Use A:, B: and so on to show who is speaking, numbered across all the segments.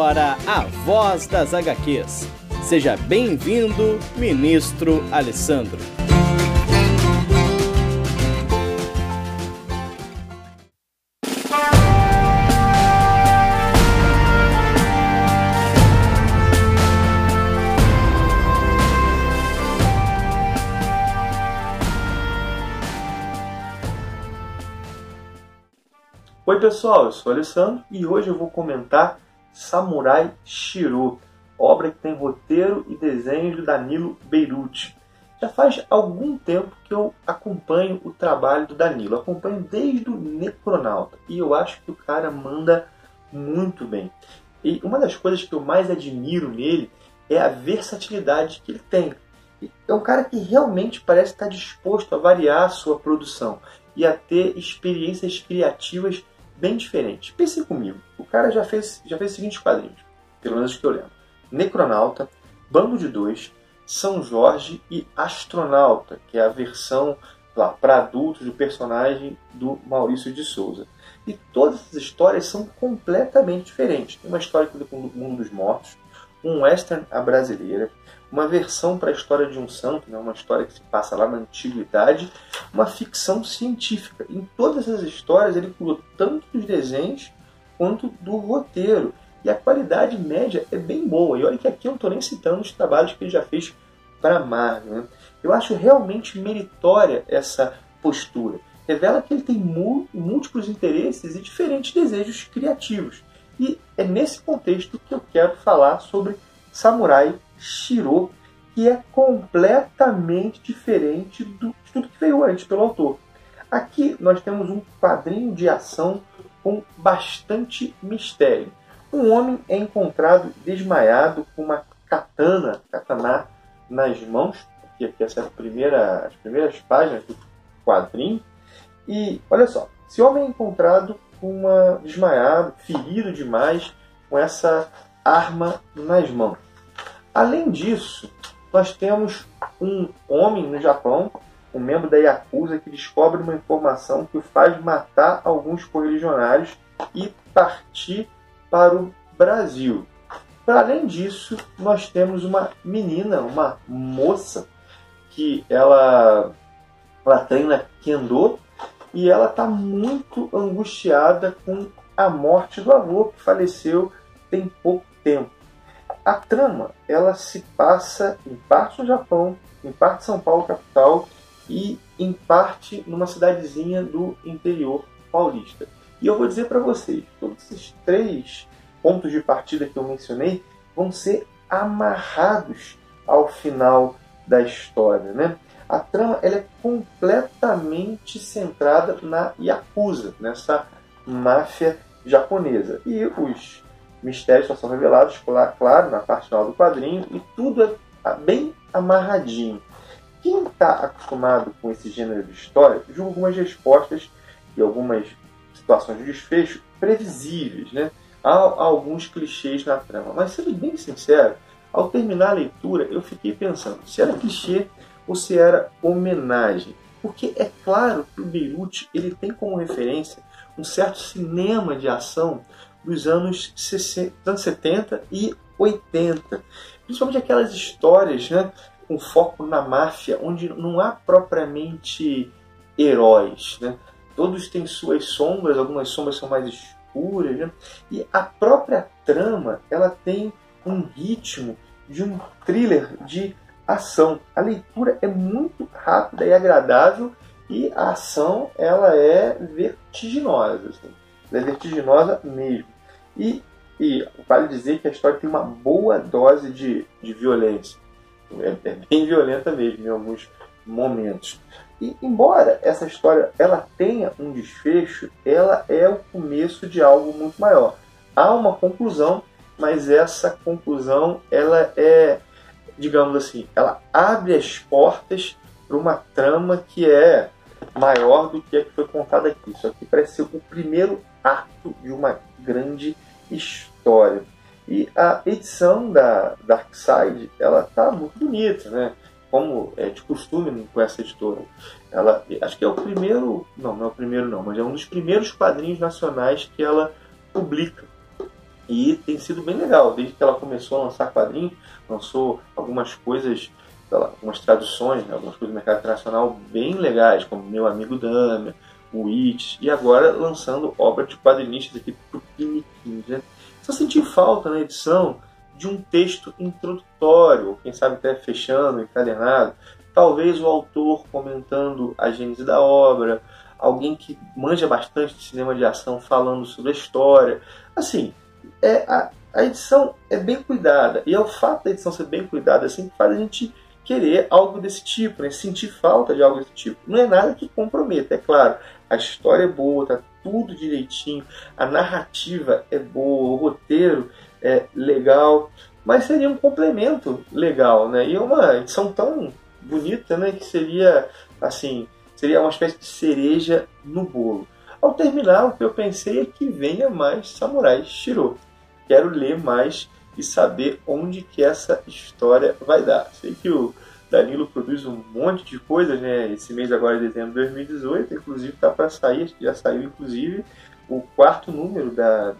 A: Agora a Voz das HQs. Seja bem-vindo, Ministro Alessandro.
B: Oi pessoal, eu sou o Alessandro e hoje eu vou comentar Samurai Shiro, obra que tem roteiro e desenho de Danilo Beirute. Já faz algum tempo que eu acompanho o trabalho do Danilo, acompanho desde o Necronauta e eu acho que o cara manda muito bem. E uma das coisas que eu mais admiro nele é a versatilidade que ele tem. É um cara que realmente parece estar disposto a variar a sua produção e a ter experiências criativas bem diferente. Pense comigo, o cara já fez, já fez os seguintes quadrinhos, pelo menos que eu lembro. Necronauta, Bando de Dois, São Jorge e Astronauta, que é a versão para adultos do personagem do Maurício de Souza. E todas essas histórias são completamente diferentes. Tem uma história do mundo dos mortos, um western à brasileira, uma versão para a história de um santo, né, uma história que se passa lá na antiguidade, uma ficção científica. Em todas essas histórias ele cuidou tanto dos desenhos quanto do roteiro. E a qualidade média é bem boa. E olha que aqui eu não estou nem citando os trabalhos que ele já fez para Marvel. Né? Eu acho realmente meritória essa postura. Revela que ele tem múltiplos interesses e diferentes desejos criativos. E é nesse contexto que eu quero falar sobre Samurai Shiro, que é completamente diferente do, tudo que veio antes pelo autor. Aqui nós temos um quadrinho de ação com bastante mistério. Um homem é encontrado desmaiado com uma katana, katana nas mãos, que aqui essa é primeira, as primeiras páginas do quadrinho. E olha só, esse homem é encontrado uma desmaiado, ferido demais, com essa arma nas mãos. Além disso, nós temos um homem no Japão, um membro da Yakuza, que descobre uma informação que o faz matar alguns correligionários e partir para o Brasil. Para além disso, nós temos uma menina, uma moça, que ela, ela treina Kendo e ela está muito angustiada com a morte do avô, que faleceu tem pouco tempo. A trama ela se passa em parte no Japão, em parte São Paulo capital e em parte numa cidadezinha do interior paulista. E eu vou dizer para vocês, todos esses três pontos de partida que eu mencionei vão ser amarrados ao final da história, né? A trama ela é completamente centrada na Yakuza, nessa máfia japonesa. E os mistérios só são revelados, claro, na parte final do quadrinho, e tudo é bem amarradinho. Quem está acostumado com esse gênero de história, julga algumas respostas e algumas situações de desfecho previsíveis, né? Há, há alguns clichês na trama, mas sendo bem sincero, ao terminar a leitura eu fiquei pensando se era clichê ou se era homenagem. Porque é claro que o Beirute ele tem como referência um certo cinema de ação dos anos, 60, anos 70 e 80. Principalmente aquelas histórias né, com foco na máfia, onde não há propriamente heróis. Né? Todos têm suas sombras, algumas sombras são mais escuras. Né? E a própria trama ela tem um ritmo de um thriller de ação. A leitura é muito rápida e agradável e a ação ela é vertiginosa. Assim. Ela é vertiginosa mesmo. E, e vale dizer que a história tem uma boa dose de, de violência. É, é bem violenta mesmo em alguns momentos. E embora essa história ela tenha um desfecho, ela é o começo de algo muito maior. Há uma conclusão mas essa conclusão ela é, digamos assim, ela abre as portas para uma trama que é maior do que a que foi contada aqui. Isso aqui parece ser o primeiro ato de uma grande história. E a edição da Dark Side, ela tá muito bonita, né? Como é de costume com essa editora. Ela, acho que é o primeiro, não, não é o primeiro não, mas é um dos primeiros quadrinhos nacionais que ela publica. E tem sido bem legal, desde que ela começou a lançar quadrinhos, lançou algumas coisas, lá, algumas traduções, né, algumas coisas do mercado internacional bem legais, como Meu Amigo Dama, o It, e agora lançando obra de quadrinistas aqui pro Piniquim. Né? Só senti falta na edição de um texto introdutório, quem sabe até fechando, encadernado, talvez o autor comentando a gênese da obra, alguém que manja bastante de cinema de ação falando sobre a história. Assim, é, a, a edição é bem cuidada, e é o fato da edição ser bem cuidada assim que faz a gente querer algo desse tipo, né? sentir falta de algo desse tipo. Não é nada que comprometa, é claro. A história é boa, tá tudo direitinho, a narrativa é boa, o roteiro é legal, mas seria um complemento legal, né? E é uma edição tão bonita, né? Que seria assim, seria uma espécie de cereja no bolo. Ao terminar, o que eu pensei é que venha mais Samurai Shiro. Quero ler mais e saber onde que essa história vai dar. Sei que o Danilo produz um monte de coisas, né? Esse mês agora de dezembro de 2018, inclusive está para sair, já saiu inclusive o quarto número da,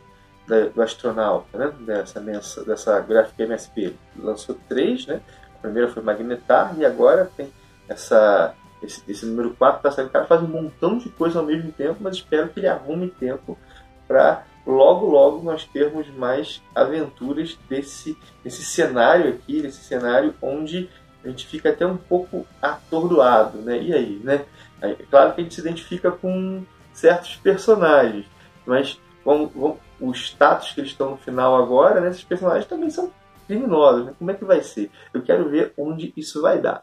B: da do astronauta, né? Dessa, dessa, dessa gráfica MSP. Lançou três, né? A primeira foi Magnetar e agora tem essa esse, esse número 4 está saindo. O cara faz um montão de coisa ao mesmo tempo, mas espero que ele arrume tempo para logo, logo nós termos mais aventuras desse, desse cenário aqui, desse cenário onde a gente fica até um pouco atordoado, né? E aí, né? É claro que a gente se identifica com certos personagens, mas vamos, vamos, o status que eles estão no final agora, né? Esses personagens também são criminosos, né? Como é que vai ser? Eu quero ver onde isso vai dar.